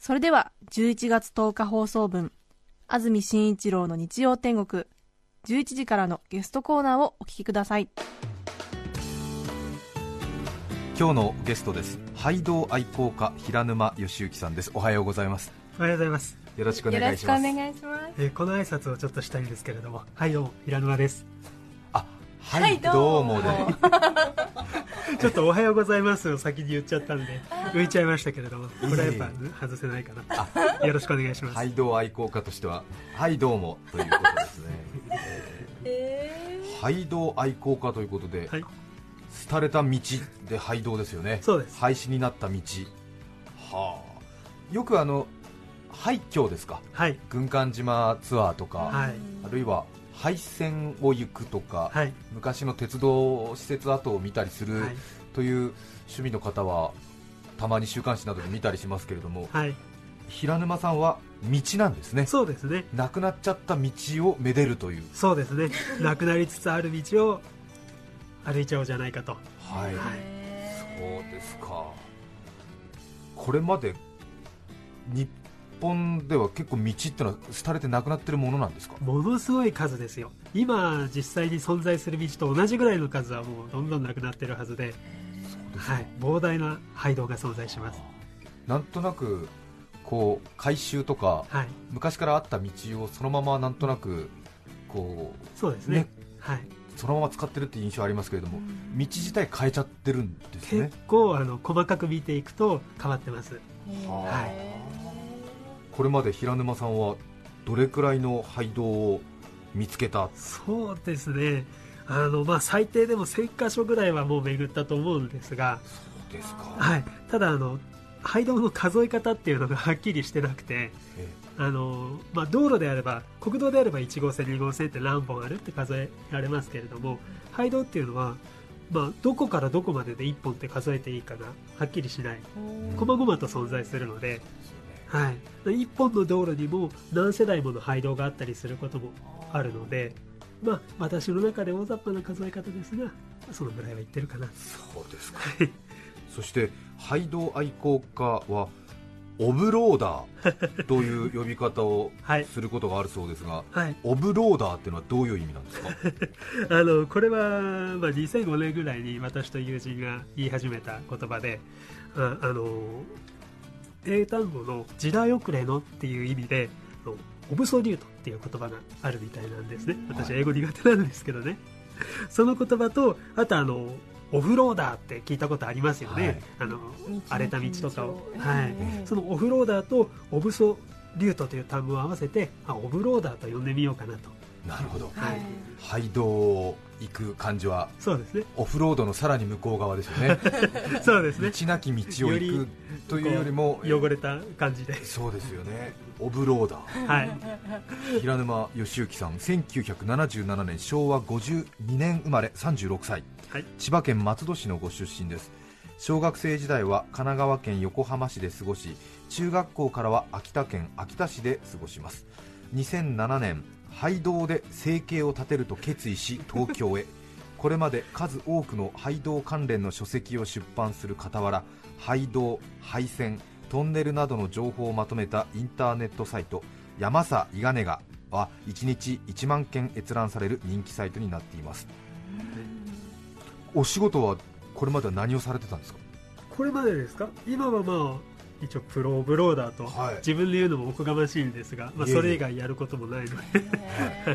それでは11月10日放送分安住紳一郎の日曜天国11時からのゲストコーナーをお聞きください。今日のゲストです。廃道愛好家平沼義行さんです。おはようございます。おはようございます、よろしくお願いします。いします。えーこの挨拶をちょっとしたいんですけれどもはいどうも平沼です。あはい、どうもでちょっとおはようございますを先に言っちゃったんで浮いちゃいましたけれどもこれはやっぱ外せないかな。よろしくお願いします、廃道愛好家としてははいどうもということですね、廃道愛好家ということで、はい廃れた道で廃道ですよね。そうです。廃止になった道。はあ。よくあの廃墟ですか？はい。軍艦島ツアーとか、はい。あるいは廃線を行くとか、はい。昔の鉄道施設跡を見たりするはい。という趣味の方はたまに週刊誌などで見たりしますけれどもはい。平沼さんは道なんですね。そうですね。なくなっちゃった道をめでるという。そうですね。なくなりつつある道を歩いちゃおうじゃないかと。はい、そうですか。これまで日本では結構道ってのは廃れてなくなってるものなんですか？ものすごい数ですよ。今実際に存在する道と同じぐらいの数はもうどんどんなくなってるはずで。はい、膨大な廃道が存在します。なんとなくこう改修とかはい。昔からあった道をそのままなんとなくこそうですね。ね。はい。うそのまま使ってるっていう印象ありますけれども道自体変えちゃってるんですね。結構あの細かく見ていくと変わってます。はいこれまで平沼さんはどれくらいの廃道を見つけた？そうですね。あの、まあ、最低でも1000箇所ぐらいはもう巡ったと思うんですが、そうですか、はい、ただあの廃道の数え方っていうのが はっきりしてなくて。えあの、まあ、道路であれば国道であれば1号線2号線って何本あるって数えられますけれども廃道っていうのは、まあ、どこからどこまでで1本って数えていいかがはっきりしない。細々と存在するので、はい、1本の道路にも何世代もの廃道があったりすることもあるので、まあ、私の中で大雑把な数え方ですがそのぐらいは言ってるかな。そうですか。そして廃道愛好家はオブローダーという呼び方を はい。することがあるそうですが、はい。オブローダーっていうのはどういう意味なんですか？あのこれは、まあ、2005年ぐらいに私と友人が言い始めた言葉でああの英単語の時代遅れのっていう意味であのオブソリュートっていう言葉があるみたいなんですね。私英語苦手なんですけどね。その言葉とあとあのオフローダーって聞いたことありますよね、はい。あの荒れた道とかを、道はい、そのオフローダーとオブソリュートという単語を合わせてあオブローダーと呼んでみようかなと、なるほど。はい、廃道を行く感じはそうですねオフロードのさらに向こう側ですよねそうですね道なき道を行くというよりも汚れた感じで、そうですよねオブローダーはい、平沼義行さん1977年昭和52年生まれ36歳はい、千葉県松戸市のご出身です小学生時代は神奈川県横浜市で過ごし中学校からは秋田県秋田市で過ごします2007年廃道で生計を立てると決意し東京へ。これまで数多くの廃道関連の書籍を出版する傍ら廃道廃線トンネルなどの情報をまとめたインターネットサイト山さいがねがは1日1万件閲覧される人気サイトになっています。お仕事はこれまでは何をされてたんですか？これまでですか？今はまあ一応プロオブローダーと、はい。自分で言うのもおこがましいんですが、まあ、それ以外やることもないので。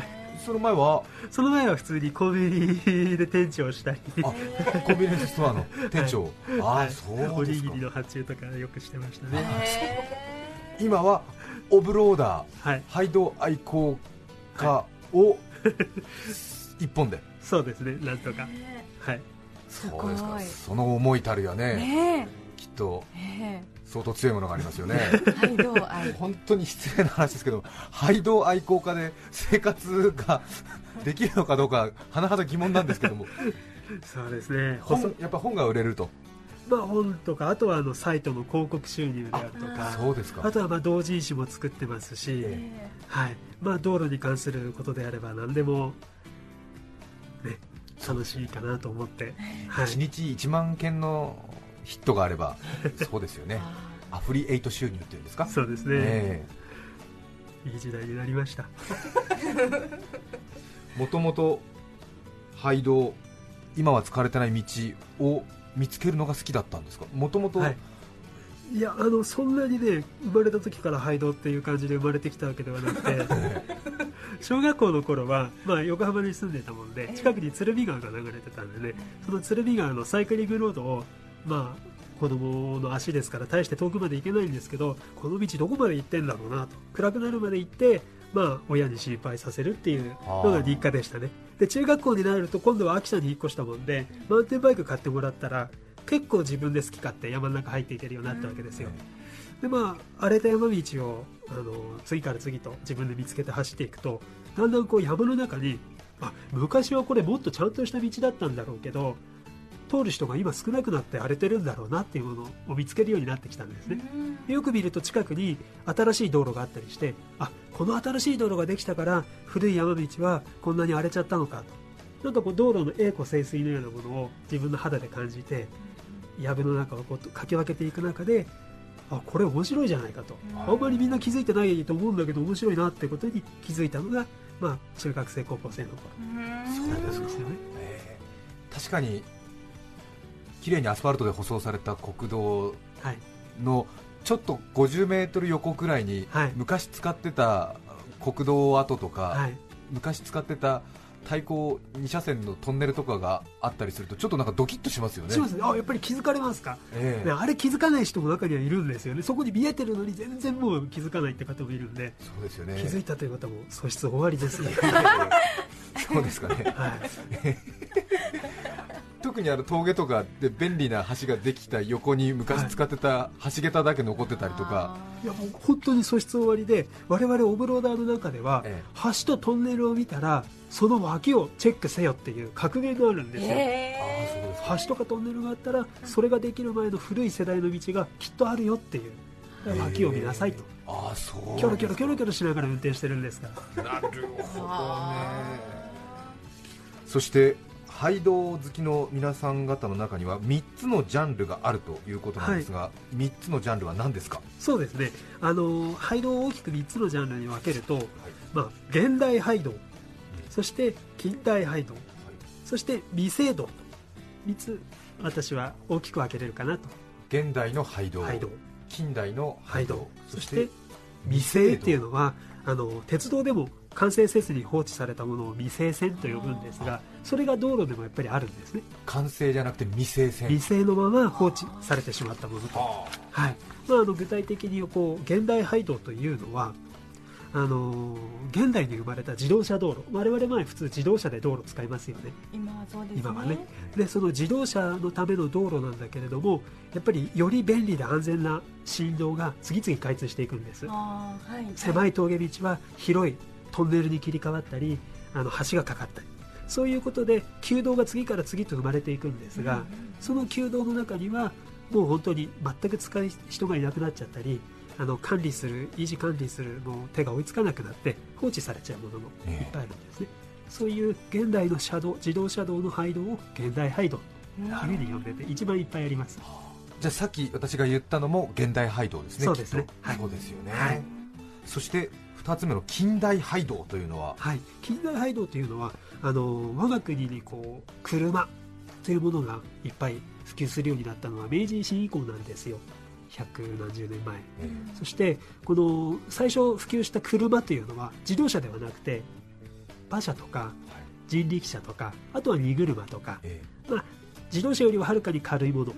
その前は？その前は普通にコンビニで店長をしたり。あコンビニスストアの店長、ああはい。そうですか。おにぎりの発注とかよくしてましたね。今はオブローダーはい。廃道愛好家を一本で。そうですねなんとか。はい。すごい。その思いたるやね。ねとえ相当強いものがありますよね。えはいどう愛本当に失礼な話ですけど廃道愛好家で生活ができるのかどうか甚だ疑問なんですけども。そうですね。やっぱ本が売れると。まあ、本とかあとはあのサイトの広告収入であるとか。そうですか。あとはまあ同人誌も作ってますし、えはい。まあ、道路に関することであれば何でも、ね、楽しいかなと思って、はい1日1万件のヒットがあればそうですよね。アフリエイト収入っていうんですか？そうですね、えいい時代になりました。え もともと廃道今は使われてない道を見つけるのが好きだったんですか？もともとはい。いやあのそんなにね生まれた時から廃道っていう感じで生まれてきたわけではなくて 小学校の頃は、まあ、横浜に住んでたもんで近くに鶴見川が流れてたんでねその鶴見川のサイクリングロードをまあ子供の足ですから大して遠くまで行けないんですけどこの道どこまで行ってんだろうなと。暗くなるまで行ってまあ親に心配させるっていうのが日課でしたね。で中学校になると今度は秋田に引っ越したもんでマウンテンバイク買ってもらったら結構自分で好き勝手山の中入っていけるようになったわけですよ、でまあ荒れた山道をあの次から次と自分で見つけて走っていくとだんだんこう山の中にあ昔はこれもっとちゃんとした道だったんだろうけど通る人が今少なくなって荒れてるんだろうなっていうものを見つけるようになってきたんですね。よく見ると近くに新しい道路があったりしてあこの新しい道路ができたから古い山道はこんなに荒れちゃったのかと。なんかこう道路の栄枯盛衰のようなものを自分の肌で感じて藪の中をこうかき分けていく中であこれ面白いじゃないかと。あんまりみんな気づいてないと思うんだけど面白いなってことに気づいたのが、まあ、中学生高校生の頃。そうですかですよね。ええ確かに綺麗にアスファルトで舗装された国道はい。のちょっと50メートル横くらいに、はい昔使ってた国道跡とか、はい。昔使ってた対向2車線のトンネルとかがあったりするとちょっとなんかドキッとしますよね。しますね。あやっぱり気づかれますか？ええ。ね、あれ気づかない人も中にはいるんですよね。そこに見えてるのに全然もう気づかないって方もいるんで、そうですよね。気づいたという方も素質終わりですね、そうですかね。はい、特にあの峠とかで便利な橋ができた横に昔使ってた橋桁だけ残ってたりとか、いやもう本当に素質終わりで我々オブローダーの中では、え橋とトンネルを見たらその脇をチェックせよっていう格言があるんですよ、ああそうですか。橋とかトンネルがあったらそれができる前の古い世代の道がきっとあるよっていう。脇を見なさいと。ああそうキョロキョロキョロキョロしながら運転してるんですから。なるほどね。そして廃道好きの皆さん方の中には3つのジャンルがあるということなんですが、3つのジャンルは何ですか？そうですね。あの廃道を大きく3つのジャンルに分けると、まあ、現代廃道そして近代廃道そして未成道。と3つ私は大きく分けれるかなと。現代の廃道。廃道。近代の廃道。そして未成っていうのはあの鉄道でも完成せずに放置されたものを未成線と呼ぶんですがそれが道路でもやっぱりあるんですね。完成じゃなくて未成線。未成のまま放置されてしまったものと、ははい。まあ、あの具体的にこう現代廃道というのはあの現代に生まれた自動車道路。我々前普通自動車で道路使いますよね。今はそうですね。今はね。でその自動車のための道路なんだけれどもやっぱりより便利で安全な振動が次々開通していくんです。はい。狭い峠道は広いトンネルに切り替わったりあの橋がかかったりそういうことで旧道が次から次と生まれていくんですが、その旧道の中にはもう本当に全く使う人がいなくなっちゃったりあの管理する維持管理するもう手が追いつかなくなって放置されちゃうものもいっぱいあるんですね、そういう現代の車道自動車道の廃道を現代廃道というふうに呼んでて一番いっぱいあります。じゃあさっき私が言ったのも現代廃道ですねそうですね。はい。そうですよね、はい。そして2つ目の近代廃道というのは？はい、近代廃道というのはあの我が国にこう車というものがいっぱい普及するようになったのは明治維新以降なんですよ。百何十年前。えそしてこの最初普及した車というのは自動車ではなくて馬車とか人力車とかあとは荷車とか、えまあ、自動車よりははるかに軽いもの。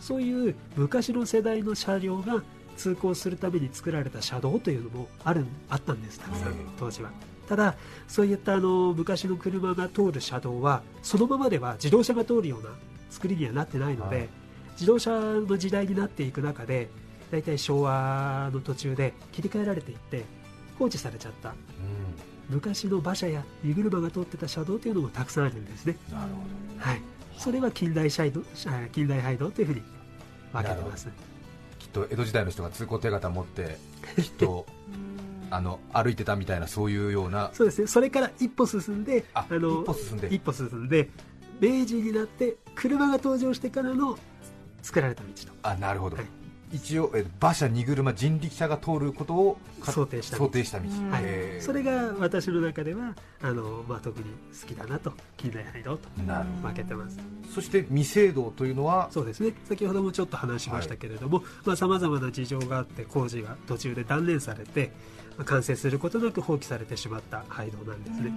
そういう昔の世代の車両が通行するために作られた車道というのもあるあったんですたくさんええ当時は。ただそういったあの昔の車が通る車道はそのままでは自動車が通るような作りにはなってないので、はい。自動車の時代になっていく中で大体昭和の途中で切り替えられていって放置されちゃった。う昔の馬車や荷車が通ってた車道というのもたくさんあるんですね、んなるほはい、それは近代車道あ近代廃道というふうに分けてますっと江戸時代の人が通行手形持ってきっと あの歩いてたみたいなそういうような。そうですね。それから一歩進んであの一歩進んで。一歩進んで明治になって車が登場してからの作られた道と。あなるほど、はい一応え馬車荷車人力車が通ることをか想定した道。想定した道、うん。はい。それが私の中ではあの、まあ、特に好きだなと近代廃道となる分けてます。そして未成道というのは？そうですね。先ほどもちょっと話しましたけれどもさまざ、まな事情があって工事が途中で断念されてまあ完成することなく放棄されてしまった廃道なんですね、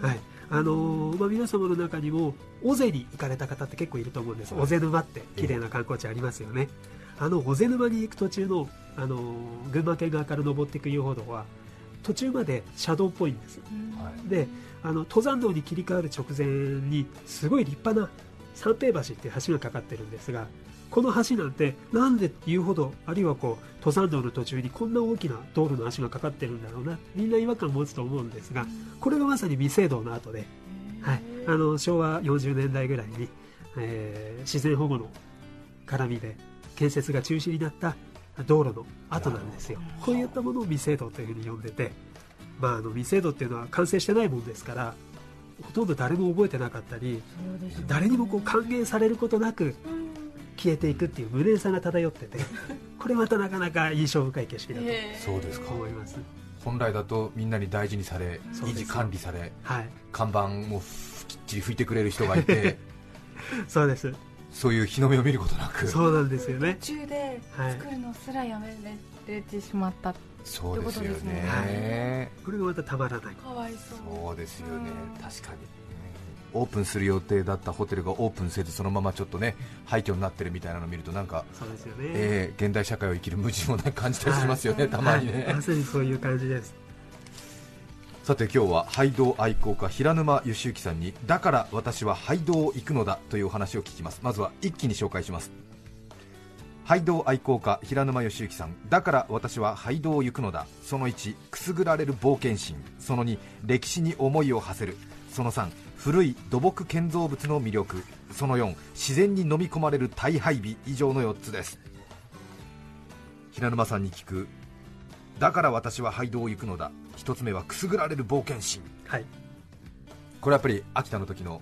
はい。あのーまあ、皆様の中にも尾瀬に行かれた方って結構いると思うんです、はい尾瀬沼って綺麗な観光地ありますよね、あの尾瀬沼に行く途中の、あのー群馬県側から登っていく遊歩道は途中まで車道っぽいんです。はいであの登山道に切り替わる直前にすごい立派な三平橋っていう橋がかかってるんですがこの橋なんてなんで遊歩道あるいはこう登山道の途中にこんな大きな道路の橋がかかってるんだろうなみんな違和感を持つと思うんですがこれがまさに未成道の後で、はい、あの昭和40年代ぐらいに、えー自然保護の絡みで建設が中止になった道路の後なんですよ。こういったものを未成道というふうに呼んでて、まあ、あの未成道っていうのは完成してないもんですからほとんど誰も覚えてなかったり誰にもこう歓迎されることなく消えていくっていう無念さが漂ってて これまたなかなか印象深い景色だそうですか。と思います、本来だとみんなに大事にされ維持管理されはい、看板もきっちり拭いてくれる人がいて。そうですそういう日の目を見ることなく。そうなんですよね。途中で作るのすらやめられてしまった、そうですよってことですね。ねこれがまたたまらない。かわいそうそうですよね。うん。確かに。オープンする予定だったホテルがオープンせずそのままちょっとね廃墟になってるみたいなのを見るとなんか、そうですよね、えー現代社会を生きる無地もね感じたりしますよね、たまにね、はい。まさにそういう感じですさて今日は廃道愛好家平沼義之さんにだから私は廃道を行くのだというお話を聞きます。まずは一気に紹介します。廃道愛好家平沼義之さんだから私は廃道を行くのだ。その1くすぐられる冒険心。その2歴史に思いを馳せる。その3古い土木建造物の魅力。その4自然に飲み込まれる大配備。以上の4つです。平沼さんに聞くだから私は廃道を行くのだ。一つ目はくすぐられる冒険心。はい。これやっぱり秋田の時の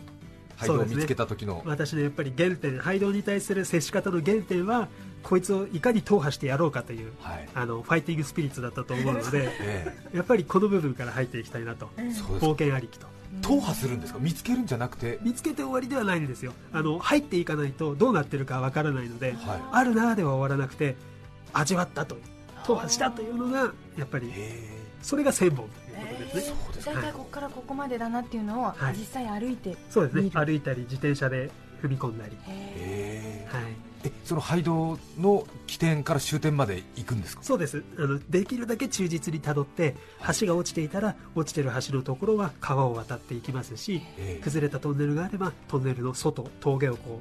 廃道そうですね。を見つけた時の、私のやっぱり原点廃道に対する接し方の原点はこいつをいかに踏破してやろうかというはい。あのファイティングスピリッツだったと思うので えやっぱりこの部分から入っていきたいなと。冒険ありきと。踏破するんですか？見つけるんじゃなくて？見つけて終わりではないんですよ。あの入っていかないとどうなってるかわからないのではあるなでは終わらなくて味わったと踏破したというのがやっぱりそれが1000本ということですね、大体ここからここまでだなっていうのをはい。実際歩いて、そうですね。歩いたり自転車で踏み込んだり、えへえはい、えその廃道の起点から終点まで行くんですか？そうです。あのできるだけ忠実にたどって橋が落ちていたら落ちてる橋のところは川を渡っていきますしええ。崩れたトンネルがあればトンネルの外峠をこ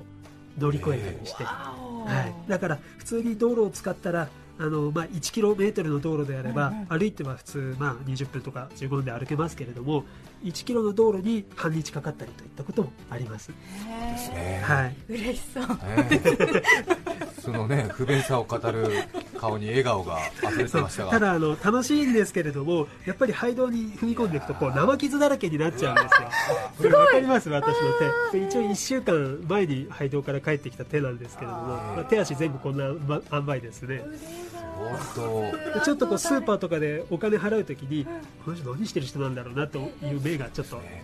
う乗り越えたりして、はい、だから普通に道路を使ったらあの、まあ、1キロメートルの道路であれば、歩いては普通、まあ、20分とか15分で歩けますけれども1キロの道路に半日かかったりといったこともあります、へですね。はい、嬉しそう。ええそのね不便さを語る顔に笑顔が溢れてましたが。ただあの楽しいんですけれどもやっぱり廃道に踏み込んでいくとこう生傷だらけになっちゃうんですよ。これ分かります？私の手。で一応1週間前に廃道から帰ってきた手なんですけれどもまあ手足全部こんなま塩梅ですねちょっとこうスーパーとかでお金払うときにこの人何してる人なんだろうなという目がちょっとね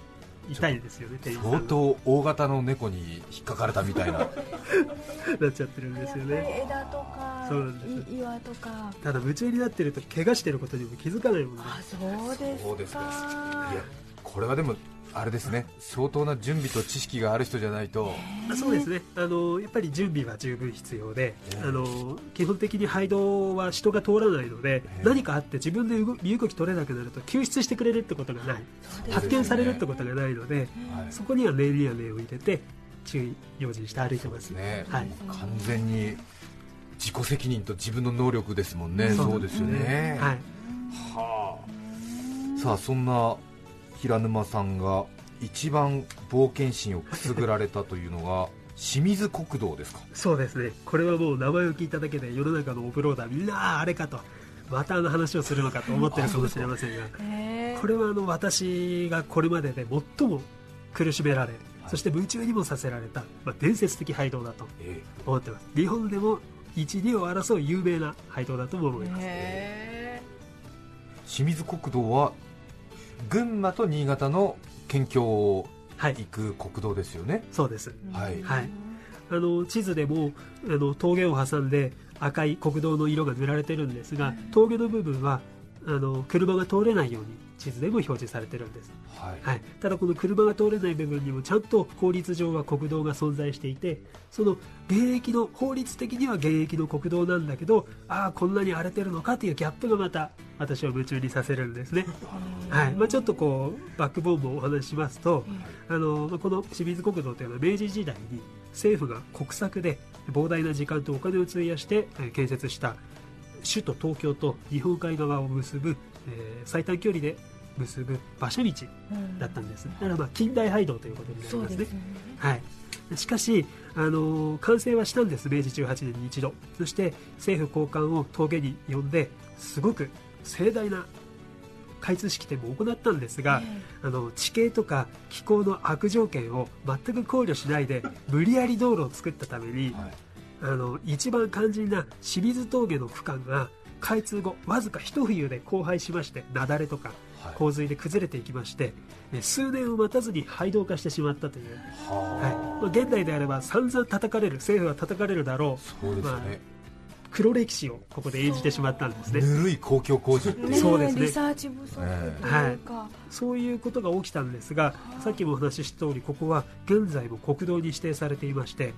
痛いですよね相当大型の猫に引っかかれたみたいな。なっちゃってるんですよね。枝とかそうなんですい岩とか。ただ夢中になってると怪我してることにも気づかないもんね。あそうですか。そうですか。いやこれはでもあれですね相当な準備と知識がある人じゃないと。あそうですね。あのやっぱり準備は十分必要で、ええ。あの基本的に廃道は人が通らないので、ええ。何かあって自分で動身動き取れなくなると救出してくれるってことがない。そうです発見されるってことがないのではい。そこには念には念を入れて注意用心して歩いてます。ね、はい。完全に自己責任と自分の能力ですもんね、そうそうですよね。はい。はあ、さあそんな平沼さんが一番冒険心をくすぐられたというのが 清水国道ですか？そうですね。これはもう名前を聞いただけで世の中のオフローダーみんなああれかと。またあの話をするのかと思ってるかもしれませんが。へこれはあの私がこれまでで最も苦しめられ、はい。そして夢中にもさせられた、まあ、伝説的廃道だとえ思ってます。日本でも一二を争う有名な廃道だとも思います。え清水国道は群馬と新潟の県境をはい。行く国道ですよね、そうです。はい。はい。あの地図でもあの峠を挟んで赤い国道の色が塗られてるんですが峠の部分はあの車が通れないように地図でも表示されてるんです、はい。はい、ただこの車が通れない部分にもちゃんと法律上は国道が存在していてその現役の法律的には現役の国道なんだけどああこんなに荒れてるのかっていうギャップがまた私を夢中にさせるんですね、はい。まあ、ちょっとこうバックボーンもお話ししますとあのまあこの清水国道というのは明治時代に政府が国策で膨大な時間とお金を費やしてえー建設した首都東京と日本海側を結ぶ、えー最短距離で結ぶ馬車道だったんです。だからまあ近代廃道ということになりますね。はい、しかし、あのー完成はしたんです。明治18年に一度。そして政府高官を峠に呼んですごく盛大な開通式典も行ったんですが、あの地形とか気候の悪条件を全く考慮しないで無理やり道路を作ったために、はいあの一番肝心な清水峠の区間が開通後わずか一冬で荒廃しまして雪崩とかはい。洪水で崩れていきまして、え数年を待たずに廃道化してしまったという、はいはまあ、現代であれば散々叩かれる政府は叩かれるだろあそうですよね、う黒歴史をここで演じてしまったんですね。ぬるい公共工事っていう。そうですね。リサーチ不足というか、そういうことが起きたんですがさっきもお話しした通りここは現在も国道に指定されていまして、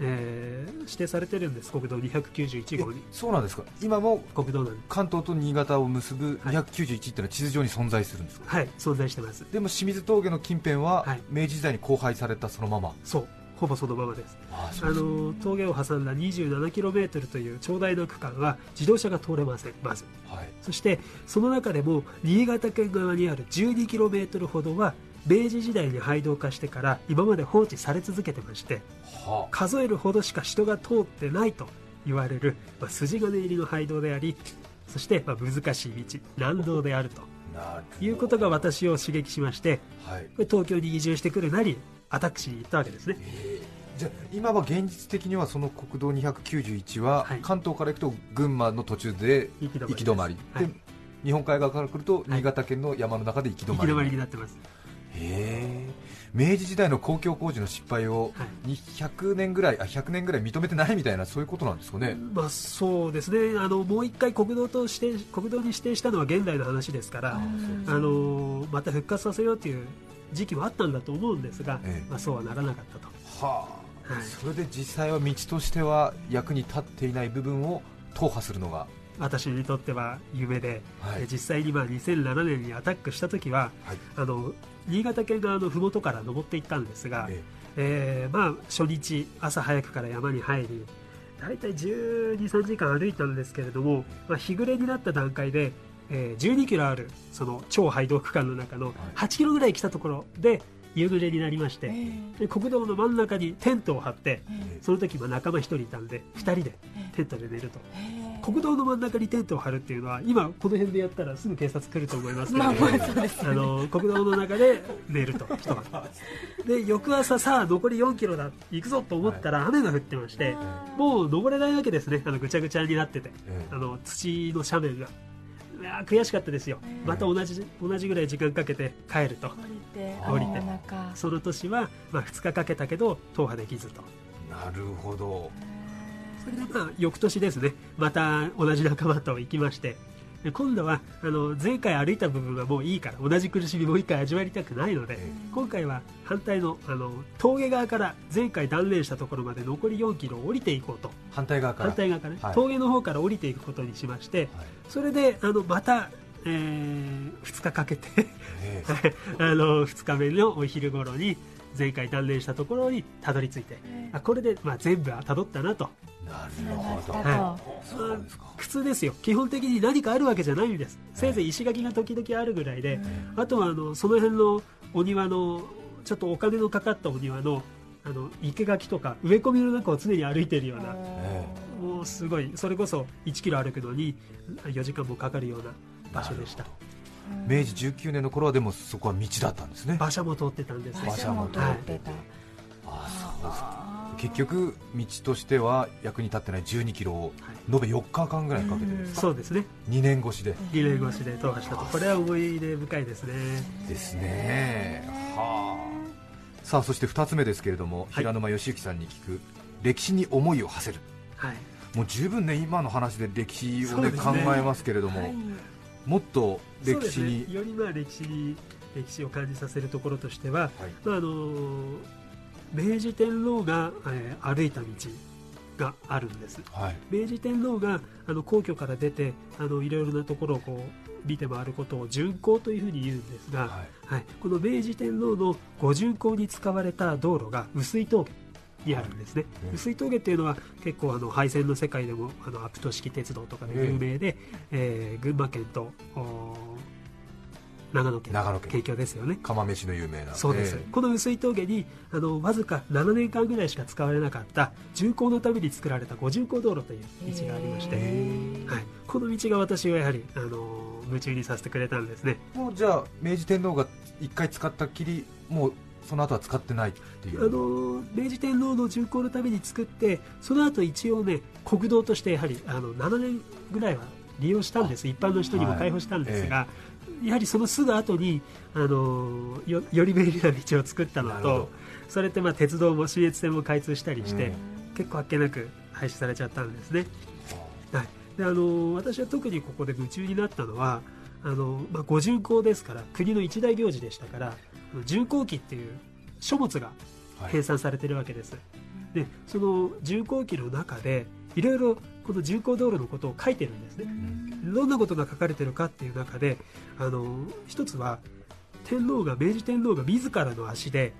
えー指定されてるんです。国道291号に。えそうなんですか。今も国道なんで関東と新潟を結ぶはい。291っていうのは地図上に存在するんですか、はい存在してます。でも清水峠の近辺ははい。明治時代に荒廃されたそのまま、そう。ほぼそのままです。ああの峠を挟んだ 27km という長大な区間は自動車が通れません。まず。はい。そしてその中でも新潟県側にある 12km ほどは明治時代に廃道化してから今まで放置され続けてましては数えるほどしか人が通ってないと言われる、まあ、筋金入りの廃道でありそしてまあ難しい道難道であるということが私を刺激しましてはい。東京に移住してくるなりアタックしに行ったわけですね。じゃあ今は現実的にはその国道291ははい。関東から行くと群馬の途中で行き止まり日本海側から来ると新潟県の山の中で行き止まり。行き止まりになってます明治時代の公共工事の失敗をはい。200年ぐらいあ100年ぐらい認めてないみたいなそういうことなんですかね、まあ、そうですね。あのもう一回国道と指定国道に指定したのは現代の話ですから、あのまた復活させようという時期はあったんだと思うんですが、ええ。まあ、そうはならなかったと。はあ、はい。それで実際は道としては役に立っていない部分を踏破するのが、私にとっては夢で、はい。で実際にまあ2007年にアタックした時ははい。あの新潟県側の麓から登っていったんですが、ええ。ーまあ、初日朝早くから山に入り大体1 2 3時間歩いたんですけれども、まあ、日暮れになった段階で、えー12キロあるその超廃道区間の中の8キロぐらい来たところで夕暮れになりまして、で国道の真ん中にテントを張ってその時まあ仲間1人いたんで2人でテントで寝ると国道の真ん中にテントを張るっていうのは今この辺でやったらすぐ警察来ると思いますけど、まあの国道の中で寝ると。一晩で翌朝さあ残り4キロだ。行くぞと思ったら雨が降ってましてもう登れないわけですね。あのぐちゃぐちゃになってて。えあの土の斜面が。悔しかったですよ。また同じ同じぐらい時間かけて帰ると。降りて。その年は、まあ、2日かけたけど踏破できずと。なるほどそれでまあ翌年ですね。また同じ仲間と行きまして。で今度はあの前回歩いた部分はもういいから同じ苦しみもう一回味わいたくないので、ええ。今回は反対のあの峠側から前回断念したところまで残り4キロを降りていこうと。反対側から。反対側からね、はい。峠の方から降りていくことにしましてはい。それであのまた、えー2日かけてえ あの2日目のお昼頃に前回断念したところにたどり着いてあこれでまあ全部はたどったなと。なるほど、はそうですか。普通ですよ。基本的に何かあるわけじゃないんです。せいぜい石垣が時々あるぐらいであとはあのその辺のお庭のちょっとお金のかかったお庭のあの生垣とか植え込みの中を常に歩いているようなえもうすごい。それこそ1キロ歩くのに4時間もかかるような場所でした明治19年の頃はでもそこは道だったんですね。馬車も通ってたんです馬車も通ってた。あそうです。か結局道としては役に立ってない12キロを延べ4日間ぐらいかけてですか？そうですね。2年越しで。2年越しで踏破したと。これは思い出深いですね。ですね。はあ。さあそして2つ目ですけれども、はい。平沼義行さんに聞く歴史に思いを馳せる。はい。もう十分ね今の話で歴史をねね。考えますけれども、はいもっと歴史に、ね、よりまあ歴史に歴史を感じさせるところとしては、はい。まああの明治天皇が、えー歩いた道があるんです。はい。明治天皇があの皇居から出てあのいろいろなところをこう見て回ることを巡行というふうに言うんですが、はい。はい、この明治天皇の御巡行に使われた道路が碓氷峠にあるんですね、うん。碓氷峠っていうのは結構あの廃線の世界でもあのアプト式鉄道とかで有名で、えー群馬県とお長野県長野県。県境ですよね。釜飯の有名な。そうです、えこの碓氷峠にあのわずか7年間ぐらいしか使われなかった巡行のために作られた御巡行道路という道がありまして、はい、この道が私をやはりあの夢中にさせてくれたんですね。えもうじゃあ明治天皇が一回使ったきりもうその後は使ってないっていあうの明治天皇の巡行のために作ってその後一応ね国道としてやはりあの7年ぐらいは利用したんです。一般の人にも開放したんですが、やはりそのすぐ後にあのよより便利な道を作ったのとそれってまあ鉄道も信越線も開通したりして、うん結構あっけなく廃止されちゃったんですね、はい、であの私は特にここで夢中になったのはあの、まあ、御巡行ですから国の一大行事でしたから巡行記っていう書物がはい。編纂されてるわけです、でその巡行記の中でいろいろこの巡行道路のことを書いてるんですね。どんなことが書かれてるかっていう中であの一つは天皇が明治天皇が自らの足で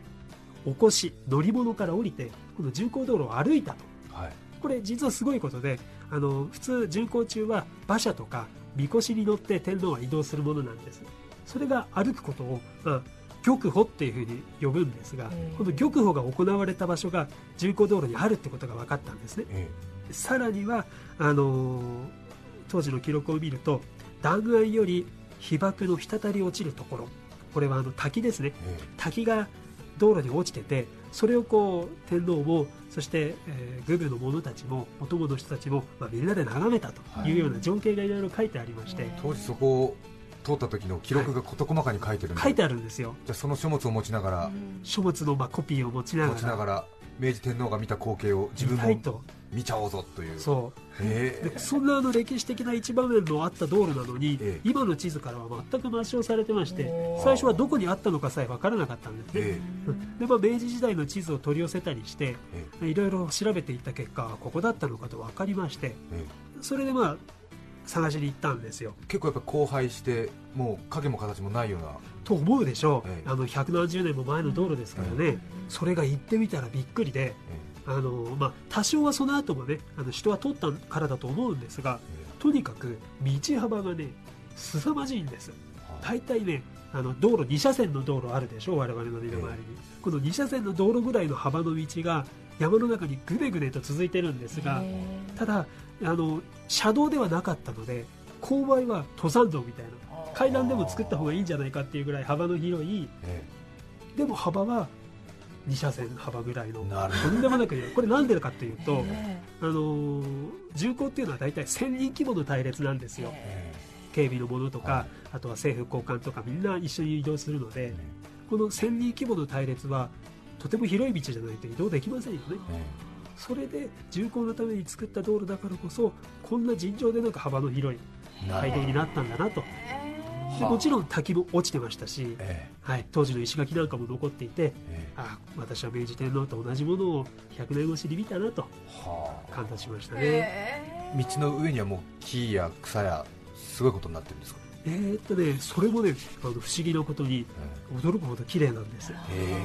起こし乗り物から降りてこの巡行道路を歩いたと。はい。これ実はすごいことであの普通巡行中は馬車とかみこしに乗って天皇は移動するものなんです。それが歩くことを、まあ、玉歩っていうふうに呼ぶんですが、ええ。この玉歩が行われた場所が巡行道路にあるってことが分かったんですね。えさらにはあのー当時の記録を見ると断崖より被爆の滴り落ちるところこれはあの滝ですね。ええ。滝が道路に落ちててそれをこう天皇もそして、えー、グブの者たちもお供の人たちも、まあ、みんなで眺めたというような情景がいろいろ書いてありまして、当時そこを通った時の記録が事細かに書いてるんで、書いてあるんですよ。じゃあその書物を持ちながら、書物のまあコピーを持ちな持がら。ちながら明治天皇が見た光景を自分も見たいと。見ちゃおうぞという。そう。へえ。でそんなあの歴史的な一場面のあった道路なのに、ええ。今の地図からは全く抹消されてまして最初はどこにあったのかさえ分からなかったんですね、えうん。でまあ、明治時代の地図を取り寄せたりしてええ。いろいろ調べていった結果ここだったのかと分かりましてえ。それでまあ探しに行ったんですよ。結構やっぱ荒廃してもう影も形もないような。と思うでしょう、ええ。あの百何十年も前の道路ですからね、それが行ってみたらびっくりであの、まあ、多少はその後もねあの人は通ったからだと思うんですがとにかく道幅がね凄まじいんです。大体ねあの道路2車線の道路あるでしょ我々の身の回りに、この2車線の道路ぐらいの幅の道が山の中にぐねぐねと続いてるんですがただあの車道ではなかったので勾配は登山道みたいな。階段でも作った方がいいんじゃないかっていうぐらい幅の広いえでも幅は2車線幅ぐらいのえなるとんでもなく広い。これなんでかっていうと、えあのー巡行っていうのは大体1000人規模の隊列なんですよ。え警備の者とか、はい。あとは政府高官とかみんな一緒に移動するのでこの1000人規模の隊列はとても広い道じゃないと移動できませんよね。えそれで巡行のために作った道路だからこそこんな尋常でなく幅の広い街道になったんだなと。でもちろん滝も落ちてましたし、えはい、当時の石垣なんかも残っていてええ。あ私は明治天皇と同じものを100年越しに見たなと感動しましたね、え道の上にはもう木や草やすごいことになってるんですか？えーっとねそれもねあの不思議なことに驚くほど綺麗なんです。へえ。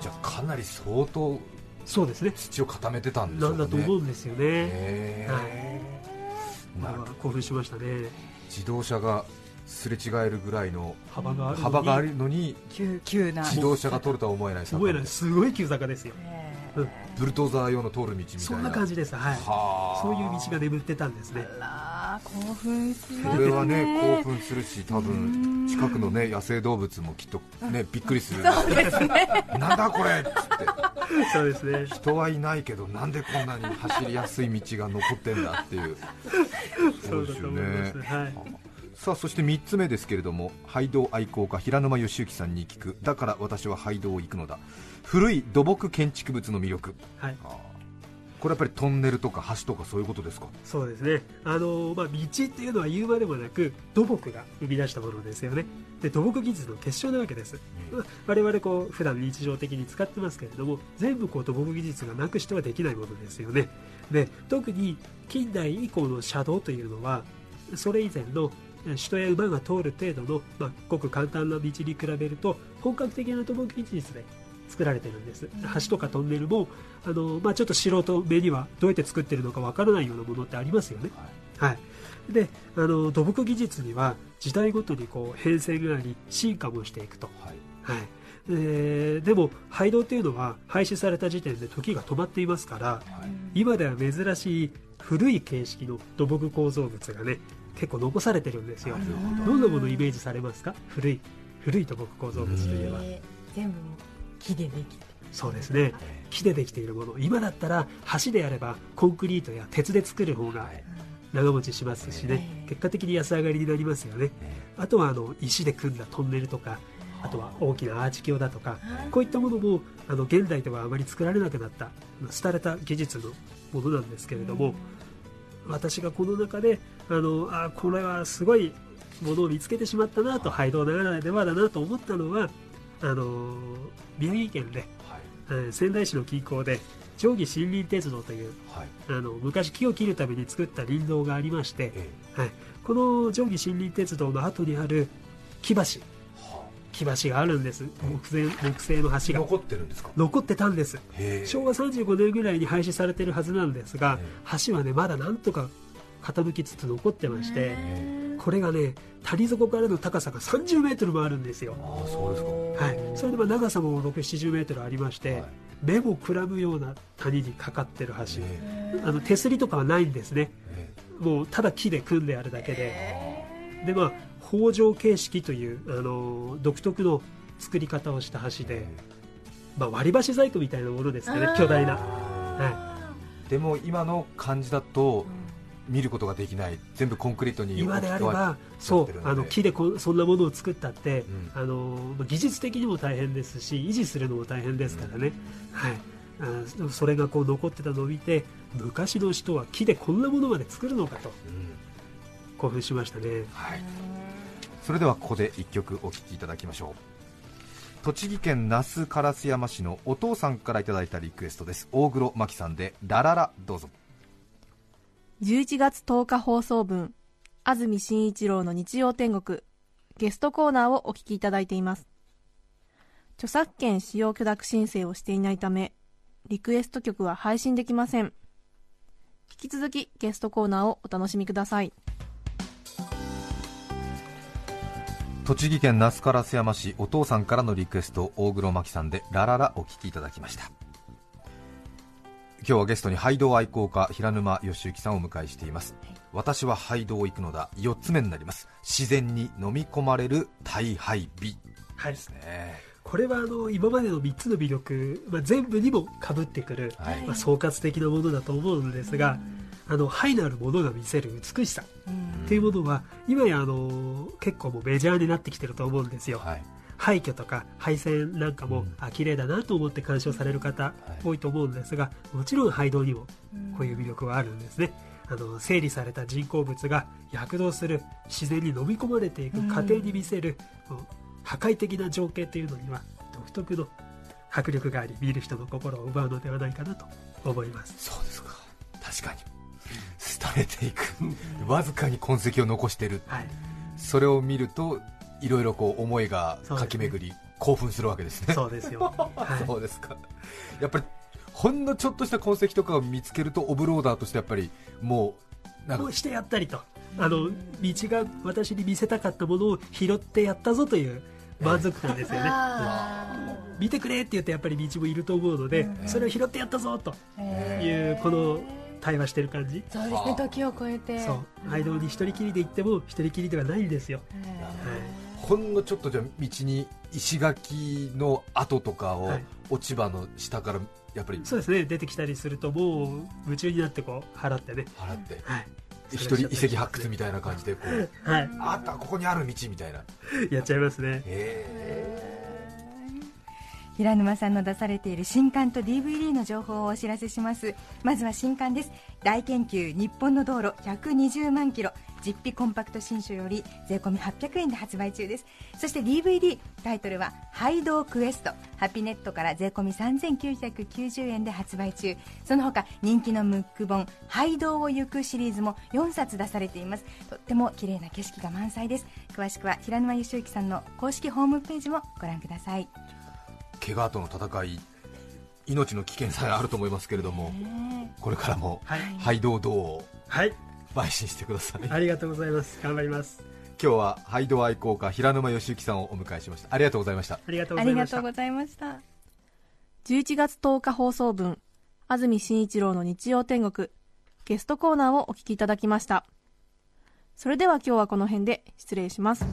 じゃあかなり相当そうですね。土を固めてたんでしょね。なだと思うんですよね。へはい。えこれは興奮しましたね。自動車がすれ違えるぐらいの幅があるのに。幅があるのに急急な。自動車が通るとは思えない坂思えない。すごい急坂ですよ。へうん。ーブルドーザー用の通る道みたいな。そんな感じです。はい。はあ。そういう道が眠ってたんですね。あら興奮しますそれはねね興奮するし多う分ん近くのね野生動物もきっとねびっくりする。そうですね。なんだこれっつって。そうですね。人はいないけどなんでこんなに走りやすい道が残ってんだっていう。そうだと思います。はいさあそして3つ目ですけれども廃道愛好家平沼義行さんに聞く。だから私は廃道を行くのだ。古い土木建築物の魅力。はい。これやっぱりトンネルとか橋とかそういうことですか？そうですね。あの、まあ、道っていうのは言うまでもなく土木が生み出したものですよね。で土木技術の結晶なわけです、まあ我々こう普段日常的に使ってますけれども全部こう土木技術がなくしてはできないものですよね。で特に近代以降の車道というのはそれ以前のえ人や馬が通る程度の、まあ、ごく簡単な道に比べると本格的な土木技術で作られてるんです。橋とかトンネルもあの、まあ、ちょっと素人目にはどうやって作ってるのかわからないようなものってありますよね、はい、であの土木技術には時代ごとにこう変遷があり進化もしていくと、はい。はい。えーでも廃道っていうのは廃止された時点で時が止まっていますからはい。今では珍しい古い形式の土木構造物がね結構残されてるんですよ。ど。んなものをイメージされますか？古い古い土木構造物といえばえー全部木でできて。そうですね。木でできているもの。今だったら橋であればコンクリートや鉄で作る方がはい。長持ちしますしね。ええ結果的に安上がりになりますよね。あとはあの石で組んだトンネルとかあ。とは大きなアーチ橋だとかこういったものもあの現代ではあまり作られなくなった廃れた技術のものなんですけれども、私がこの中であのあこれはすごいものを見つけてしまったなと廃道ならではだなと思ったのはあの宮城県で、はい。えー仙台市の近郊で定義森林鉄道というはい。あの昔木を切るために作った林道がありまして、えはい、この定義森林鉄道の後にある木橋。木橋があるんです。木製木製のあ橋が。残ってるんですか？残ってたんです。昭和35年ぐらいに廃止されてるはずなんですがえ。橋はねまだなんとか傾きつつ残ってましてえこれがね谷底からの高さが30メートルもあるんですよ。ああそうですか。はい、それでまあ長さも6、70メートルありまして、はい。目もくらむような谷にかかってる橋、えあの手すりとかはないんですね。えもうただ木で組んであるだけで、でまあ北条形式というあの独特の作り方をした橋で、まあ、割り箸細工みたいなものですかね巨大な、はでも今の感じだと見ることができない全部コンクリートい、に今であればそうあの木でこそんなものを作ったって、うん。あのまあ技術的にも大変ですし維持するのも大変ですからね、はい、あそれがこう残ってたのを見て昔の人は木でこんなものまで作るのかとうん。興奮しましたね。はい。それではここで一曲お聴きいただきましょう。栃木県那須烏山市のお父さんからいただいたリクエストです。大黒摩季さんで「ラララ」どうぞ11月10日放送分安住紳一郎の日曜天国。ゲストコーナーをお聞きいただいています。著作権使用許諾申請をしていないためリクエスト曲は配信できません。引き続きゲストコーナーをお楽しみください。栃木県那須烏山市お父さんからのリクエスト大黒摩季さんで「ラララ」お聴きいただきました。今日はゲストに廃道愛好家平沼義行さんをお迎えしています、私は廃道行くのだ。4つ目になります。自然に飲み込まれる大廃美。はい。ですねこれはあの今までの3つの魅力、まあ、全部にもかぶってくる、はい。まあ、総括的なものだと思うのですが、あのハイなるものが見せる美しさっていうものは今やあの結構もうメジャーになってきてると思うんですよ、はい廃墟とか廃線なんかも、うん。あ綺麗だなと思って鑑賞される方い。多いと思うんですがもちろん廃道にもこういう魅力はあるんですね。あの整理された人工物が躍動する自然に飲み込まれていく過程に見せる、こう破壊的な情景というのには独特の迫力があり見る人の心を奪うのではないかなと思います。そうですか。確かに。廃れていく。わずかに痕跡を残してる。はい。それを見るといろいろこう思いが駆け巡り、興奮するわけですね。そうですよ、はい。そうですか。やっぱりほんのちょっとした痕跡とかを見つけるとオブローダーとしてやっぱりもうなんかこうしてやったりと。あの道が私に見せたかったものを拾ってやったぞという満足感ですよね、見てくれって言ってやっぱり道もいると思うので、それを拾ってやったぞというこの対話してる感じ、そうですね。時を超えて。そう。愛道に一人きりで行っても一人きりではないんですよ、ほんのちょっとじゃあ道に石垣の跡とかをはい。落ち葉の下からやっぱりそうですね。出てきたりするともう夢中になってこう払ってね、払って。はい、一人遺跡発掘みたいな感じでこうはい、あったここにある道みたいな。やっちゃいますね。へ平沼さんの出されている新刊と DVD の情報をお知らせします。まずは新刊です。大研究日本の道路120万キロ。実費コンパクト新書より税込800円で発売中です。そして DVD タイトルは「ハイドークエスト」ハピネットから税込み3990円で発売中。その他人気のムック本「ハイドーを行く」シリーズも4冊出されています。とっても綺麗な景色が満載です。詳しくは平沼義之さんの公式ホームページもご覧ください。怪我との戦い命の危険さえあると思いますけれどもこれからもはい、廃道道をはい、邁進してください。ありがとうございます。頑張ります。今日は廃道愛好家平沼義之さんをお迎えしました。ありがとうございました。ありがとうごあざいました。りがとうございました。11月10日放送分安住紳一郎の日曜天国ゲストコーナーをお聞きいただきました。それでは今日はこの辺で失礼します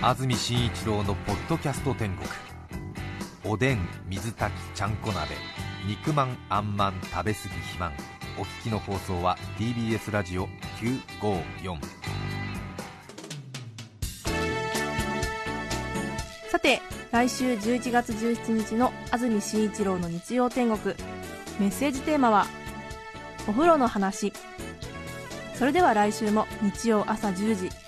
安住紳一郎のポッドキャスト天国。おでん水炊きちゃんこ鍋。肉まんあんまん食べ過ぎ肥満。お聞きの放送は TBS ラジオ954さて来週11月17日の安住紳一郎の日曜天国。メッセージテーマはお風呂の話。それでは来週も日曜朝10時。